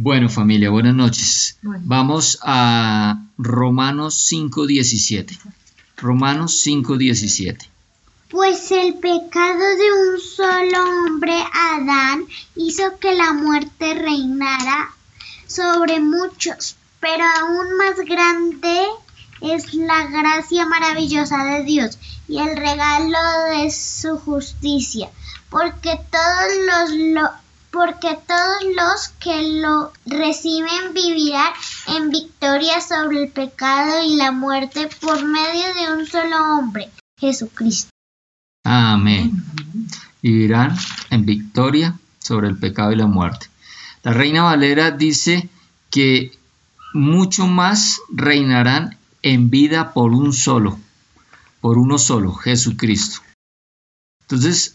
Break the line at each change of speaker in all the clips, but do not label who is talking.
Bueno familia, buenas noches. Vamos a Romanos 5.17. Romanos 5.17.
Pues el pecado de un solo hombre, Adán, hizo que la muerte reinara sobre muchos, pero aún más grande es la gracia maravillosa de Dios y el regalo de su justicia, porque todos los, porque todos los que lo reciben vivirán en victoria sobre el pecado y la muerte por medio de un solo hombre, Jesucristo.
Amén. Vivirán en victoria sobre el pecado y la muerte. La Reina Valera dice que mucho más reinarán en vida por un solo, por uno solo, Jesucristo. Entonces,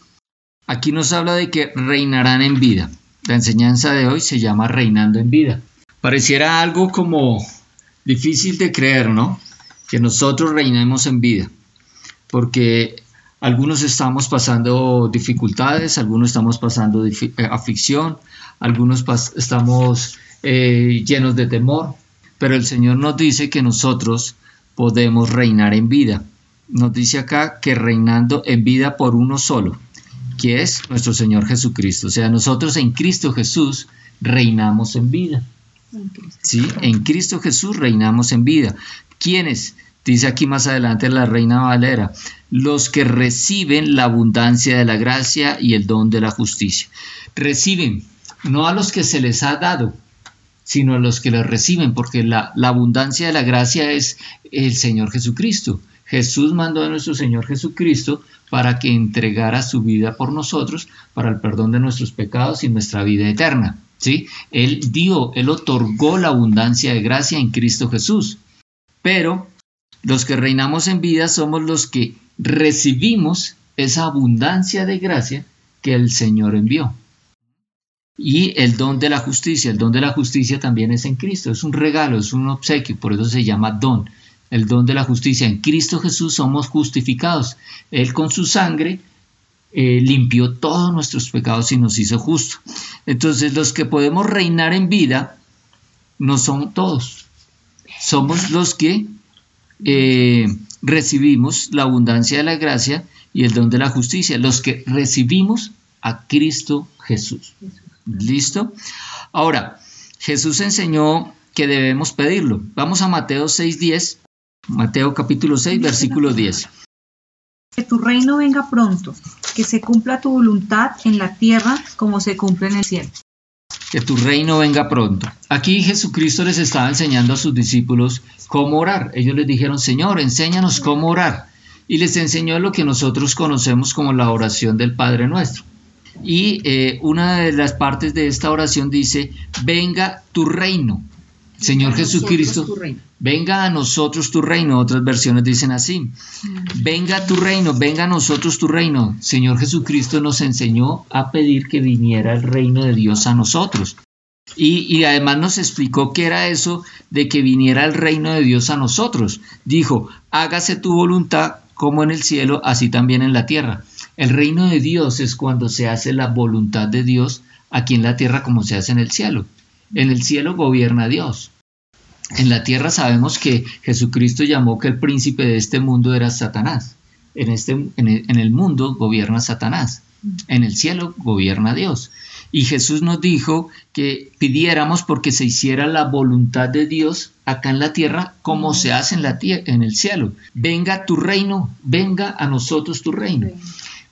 Aquí nos habla de que reinarán en vida. La enseñanza de hoy se llama reinando en vida. Pareciera algo como difícil de creer, ¿no? Que nosotros reinemos en vida. Porque algunos estamos pasando dificultades, algunos estamos pasando eh, aflicción, algunos estamos eh, llenos de temor. Pero el Señor nos dice que nosotros podemos reinar en vida. Nos dice acá que reinando en vida por uno solo que es nuestro Señor Jesucristo. O sea, nosotros en Cristo Jesús reinamos en vida. ¿Sí? En Cristo Jesús reinamos en vida. ¿Quiénes? Dice aquí más adelante la Reina Valera, los que reciben la abundancia de la gracia y el don de la justicia. Reciben, no a los que se les ha dado, sino a los que les reciben, porque la abundancia de la gracia es el Señor Jesucristo. Jesús mandó a nuestro Señor Jesucristo para que entregara su vida por nosotros para el perdón de nuestros pecados y nuestra vida eterna. ¿sí? Él dio, Él otorgó la abundancia de gracia en Cristo Jesús. Pero los que reinamos en vida somos los que recibimos esa abundancia de gracia que el Señor envió. Y el don de la justicia, el don de la justicia también es en Cristo, es un regalo, es un obsequio, por eso se llama don el don de la justicia. En Cristo Jesús somos justificados. Él con su sangre eh, limpió todos nuestros pecados y nos hizo justos. Entonces los que podemos reinar en vida no son todos. Somos los que eh, recibimos la abundancia de la gracia y el don de la justicia. Los que recibimos a Cristo Jesús. ¿Listo? Ahora, Jesús enseñó que debemos pedirlo. Vamos a Mateo 6.10 Mateo capítulo 6, versículo 10.
Que tu reino venga pronto, que se cumpla tu voluntad en la tierra como se cumple en el cielo.
Que tu reino venga pronto. Aquí Jesucristo les estaba enseñando a sus discípulos cómo orar. Ellos les dijeron, Señor, enséñanos cómo orar. Y les enseñó lo que nosotros conocemos como la oración del Padre Nuestro. Y eh, una de las partes de esta oración dice, venga tu reino. Señor Jesucristo, venga a nosotros tu reino. Otras versiones dicen así, venga tu reino, venga a nosotros tu reino. Señor Jesucristo nos enseñó a pedir que viniera el reino de Dios a nosotros. Y, y, además nos explicó qué era eso de que viniera el reino de Dios a nosotros. Dijo, hágase tu voluntad como en el cielo, así también en la tierra. El reino de Dios es cuando se hace la voluntad de Dios aquí en la tierra como se hace en el cielo. En el cielo gobierna Dios. En la tierra sabemos que Jesucristo llamó que el príncipe de este mundo era Satanás. En, este, en el mundo gobierna Satanás. En el cielo gobierna Dios. Y Jesús nos dijo que pidiéramos porque se hiciera la voluntad de Dios acá en la tierra como se hace en, la en el cielo. Venga tu reino, venga a nosotros tu reino.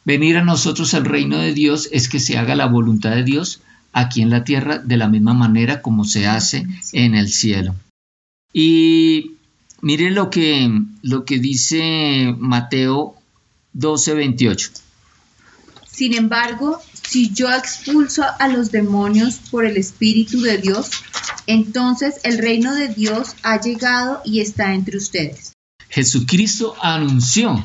Venir a nosotros al reino de Dios es que se haga la voluntad de Dios aquí en la tierra de la misma manera como se hace en el cielo. Y mire lo que, lo que dice Mateo 12, 28.
Sin embargo, si yo expulso a los demonios por el Espíritu de Dios, entonces el reino de Dios ha llegado y está entre ustedes.
Jesucristo anunció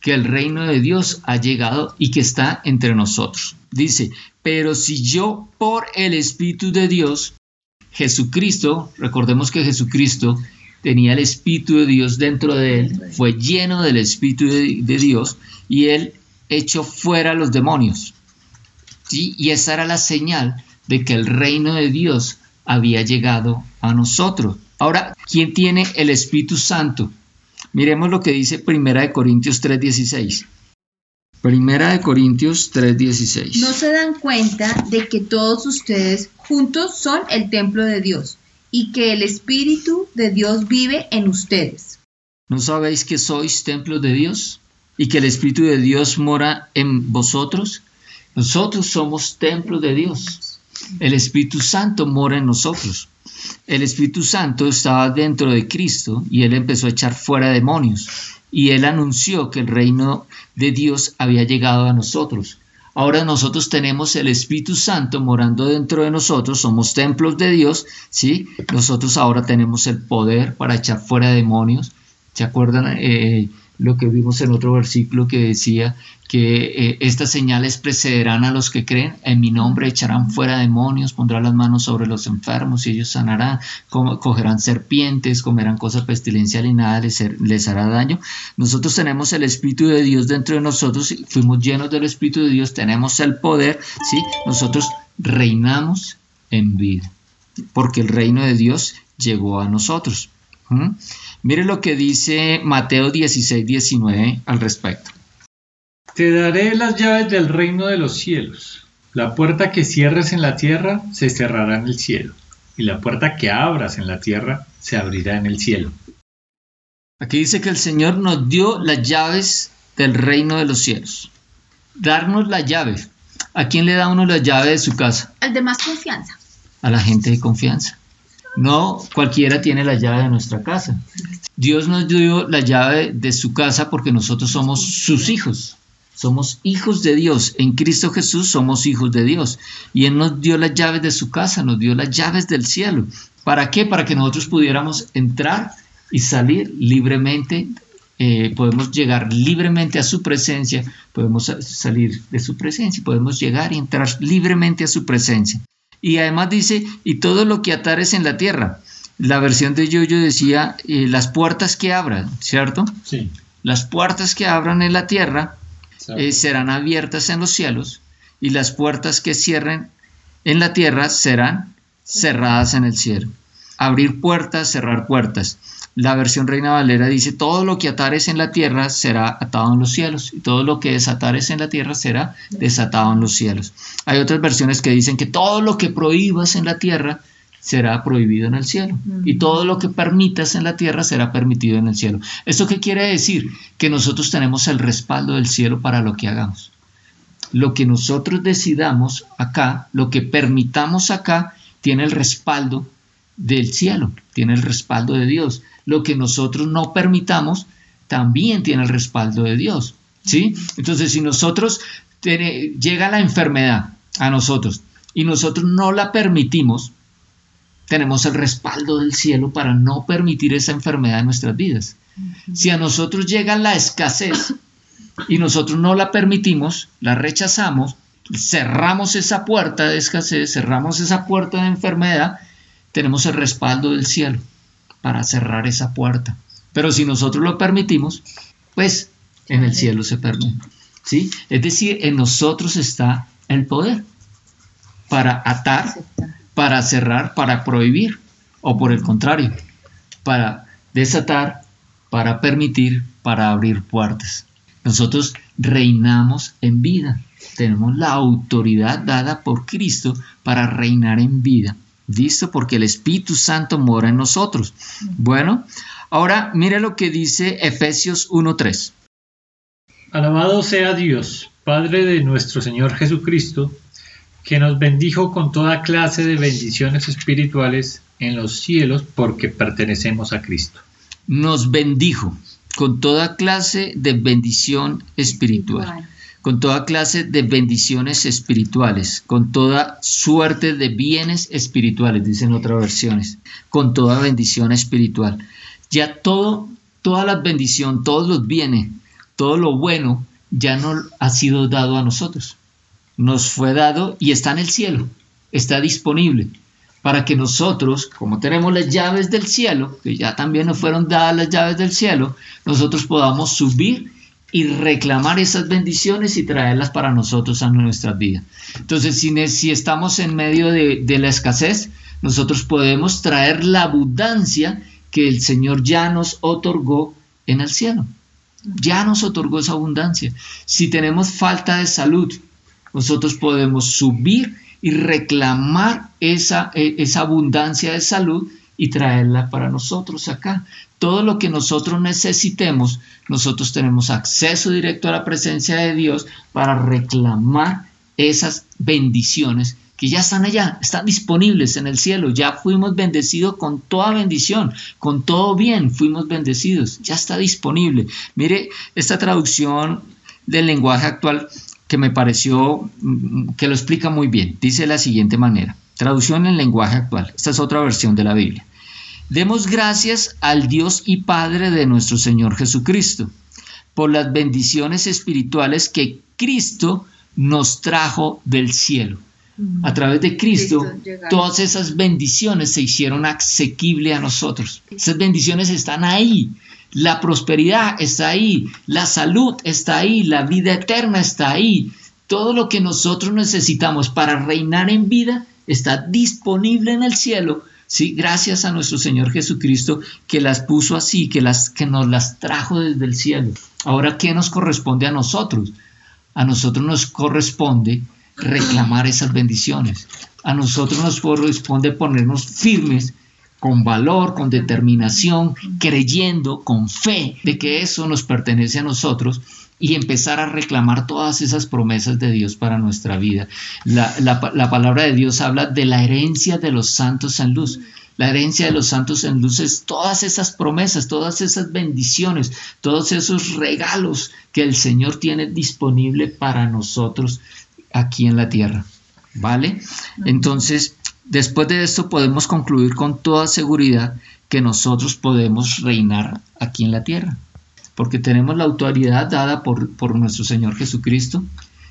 que el reino de Dios ha llegado y que está entre nosotros. Dice, pero si yo por el Espíritu de Dios Jesucristo, recordemos que Jesucristo tenía el Espíritu de Dios dentro de él, fue lleno del Espíritu de, Dios y él echó fuera a los demonios. ¿sí? Y esa era la señal de que el reino de Dios había llegado a nosotros. Ahora, ¿quién tiene el Espíritu Santo? Miremos lo que dice Primera de Corintios 3:16. Primera de Corintios 3:16.
¿No se dan cuenta de que todos ustedes juntos son el templo de Dios y que el Espíritu de Dios vive en ustedes?
¿No sabéis que sois templo de Dios y que el Espíritu de Dios mora en vosotros? Nosotros somos templo de Dios. El Espíritu Santo mora en nosotros. El Espíritu Santo estaba dentro de Cristo y él empezó a echar fuera demonios y él anunció que el reino de Dios había llegado a nosotros. Ahora nosotros tenemos el Espíritu Santo morando dentro de nosotros, somos templos de Dios, ¿sí? Nosotros ahora tenemos el poder para echar fuera demonios. ¿Se acuerdan? Eh, lo que vimos en otro versículo que decía que eh, estas señales precederán a los que creen, en mi nombre echarán fuera demonios, pondrán las manos sobre los enfermos y ellos sanarán, cogerán serpientes, comerán cosas pestilenciales y nada les, les, hará daño. Nosotros tenemos el Espíritu de Dios dentro de nosotros, fuimos llenos del Espíritu de Dios, tenemos el poder, ¿sí? nosotros reinamos en vida, porque el reino de Dios llegó a nosotros. Mire lo que dice Mateo 16, 19 al respecto.
Te daré las llaves del reino de los cielos. La puerta que cierres en la tierra se cerrará en el cielo, y la puerta que abras en la tierra se abrirá en el cielo.
Aquí dice que el Señor nos dio las llaves del reino de los cielos. Darnos las llaves. ¿A quién le da uno la llave de su casa?
Al de más confianza.
A la gente de confianza. No cualquiera tiene la llave de nuestra casa. Dios nos dio la llave de su casa porque nosotros somos sus hijos. Somos hijos de Dios. En Cristo Jesús somos hijos de Dios. Y Él nos dio las llaves de su casa, nos dio las llaves del cielo. ¿Para qué? Para que nosotros pudiéramos entrar y salir libremente. Eh, podemos llegar libremente a su presencia, podemos salir de su presencia, podemos llegar y entrar libremente a su presencia. Y además dice, y todo lo que atares en la tierra. La versión de Yoyo decía, eh, las puertas que abran, ¿cierto?
Sí.
Las puertas que abran en la tierra eh, serán abiertas en los cielos y las puertas que cierren en la tierra serán cerradas en el cielo. Abrir puertas, cerrar puertas. La versión Reina Valera dice, todo lo que atares en la tierra será atado en los cielos, y todo lo que desatares en la tierra será desatado en los cielos. Hay otras versiones que dicen que todo lo que prohíbas en la tierra será prohibido en el cielo, y todo lo que permitas en la tierra será permitido en el cielo. ¿Esto qué quiere decir? Que nosotros tenemos el respaldo del cielo para lo que hagamos. Lo que nosotros decidamos acá, lo que permitamos acá, tiene el respaldo del cielo, tiene el respaldo de Dios. Lo que nosotros no permitamos también tiene el respaldo de Dios. ¿sí? Entonces, si nosotros llega la enfermedad a nosotros y nosotros no la permitimos, tenemos el respaldo del cielo para no permitir esa enfermedad en nuestras vidas. Si a nosotros llega la escasez y nosotros no la permitimos, la rechazamos, cerramos esa puerta de escasez, cerramos esa puerta de enfermedad, tenemos el respaldo del cielo para cerrar esa puerta. Pero si nosotros lo permitimos, pues en el cielo se permite. ¿sí? Es decir, en nosotros está el poder para atar, para cerrar, para prohibir, o por el contrario, para desatar, para permitir, para abrir puertas. Nosotros reinamos en vida. Tenemos la autoridad dada por Cristo para reinar en vida. ¿Listo? Porque el Espíritu Santo mora en nosotros. Bueno, ahora mire lo que dice Efesios 1.3.
Alabado sea Dios, Padre de nuestro Señor Jesucristo, que nos bendijo con toda clase de bendiciones espirituales en los cielos porque pertenecemos a Cristo.
Nos bendijo con toda clase de bendición espiritual con toda clase de bendiciones espirituales, con toda suerte de bienes espirituales, dicen otras versiones, con toda bendición espiritual. Ya todo, toda la bendición, todos los bienes, todo lo bueno ya no ha sido dado a nosotros. Nos fue dado y está en el cielo, está disponible para que nosotros, como tenemos las llaves del cielo, que ya también nos fueron dadas las llaves del cielo, nosotros podamos subir y reclamar esas bendiciones y traerlas para nosotros a nuestras vidas. Entonces, si, si estamos en medio de, la escasez, nosotros podemos traer la abundancia que el Señor ya nos otorgó en el cielo. Ya nos otorgó esa abundancia. Si tenemos falta de salud, nosotros podemos subir y reclamar esa, e, esa abundancia de salud y traerla para nosotros acá. Todo lo que nosotros necesitemos, nosotros tenemos acceso directo a la presencia de Dios para reclamar esas bendiciones que ya están allá, están disponibles en el cielo, ya fuimos bendecidos con toda bendición, con todo bien fuimos bendecidos, ya está disponible. Mire, esta traducción del lenguaje actual que me pareció mm, que lo explica muy bien, dice de la siguiente manera, traducción en lenguaje actual, esta es otra versión de la Biblia. Demos gracias al Dios y Padre de nuestro Señor Jesucristo por las bendiciones espirituales que Cristo nos trajo del cielo. A través de Cristo, todas esas bendiciones se hicieron asequibles a nosotros. Esas bendiciones están ahí. La prosperidad está ahí, la salud está ahí, la vida eterna está ahí. Todo lo que nosotros necesitamos para reinar en vida está disponible en el cielo ¿sí? Gracias a nuestro Señor Jesucristo que las puso así, que, las, que nos las trajo desde el cielo. Ahora, ¿qué nos corresponde a nosotros? A nosotros nos corresponde reclamar esas bendiciones. A nosotros nos corresponde ponernos firmes con valor, con determinación, creyendo, con fe de que eso nos pertenece a nosotros y empezar a reclamar todas esas promesas de Dios para nuestra vida. La, palabra de Dios habla de la herencia de los santos en luz. La herencia de los santos en luz es todas esas promesas, todas esas bendiciones, todos esos regalos que el Señor tiene disponible para nosotros aquí en la tierra. ¿Vale? Entonces, después de esto podemos concluir con toda seguridad que nosotros podemos reinar aquí en la tierra porque tenemos la autoridad dada por, por nuestro Señor Jesucristo,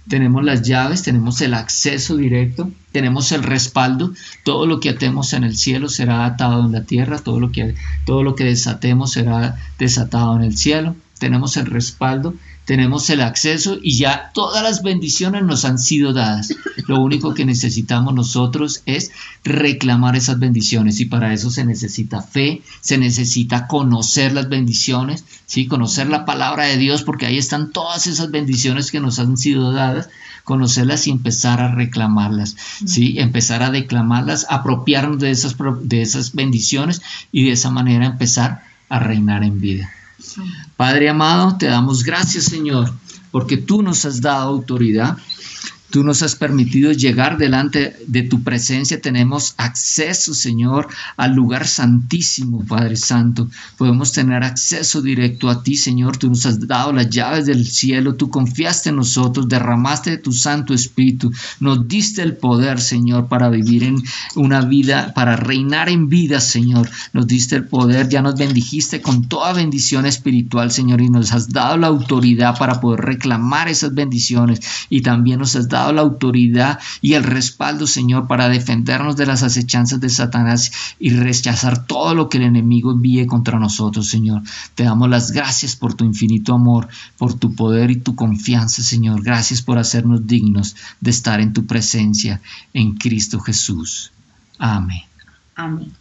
tenemos las llaves, tenemos el acceso directo, tenemos el respaldo, todo lo que atemos en el cielo será atado en la tierra, todo lo que, todo lo que desatemos será desatado en el cielo, tenemos el respaldo, tenemos el acceso y ya todas las bendiciones nos han sido dadas. Lo único que necesitamos nosotros es reclamar esas bendiciones y para eso se necesita fe, se necesita conocer las bendiciones, ¿sí? conocer la palabra de Dios porque ahí están todas esas bendiciones que nos han sido dadas, conocerlas y empezar a reclamarlas, ¿sí? empezar a declamarlas, apropiarnos de esas, de esas bendiciones y de esa manera empezar a reinar en vida. Padre amado, te damos gracias, Señor, porque tú nos has dado autoridad Tú nos has permitido llegar delante de tu presencia. Tenemos acceso, Señor, al lugar santísimo, Padre Santo. Podemos tener acceso directo a ti, Señor. Tú nos has dado las llaves del cielo. Tú confiaste en nosotros, derramaste de tu Santo Espíritu. Nos diste el poder, Señor, para vivir en una vida, para reinar en vida, Señor. Nos diste el poder. Ya nos bendijiste con toda bendición espiritual, Señor. Y nos has dado la autoridad para poder reclamar esas bendiciones. Y también nos has dado la autoridad y el respaldo, Señor, para defendernos de las acechanzas de Satanás y rechazar todo lo que el enemigo envíe contra nosotros, Señor. Te damos las gracias por tu infinito amor, por tu poder y tu confianza, Señor. Gracias por hacernos dignos de estar en tu presencia en Cristo Jesús. Amén.
Amén.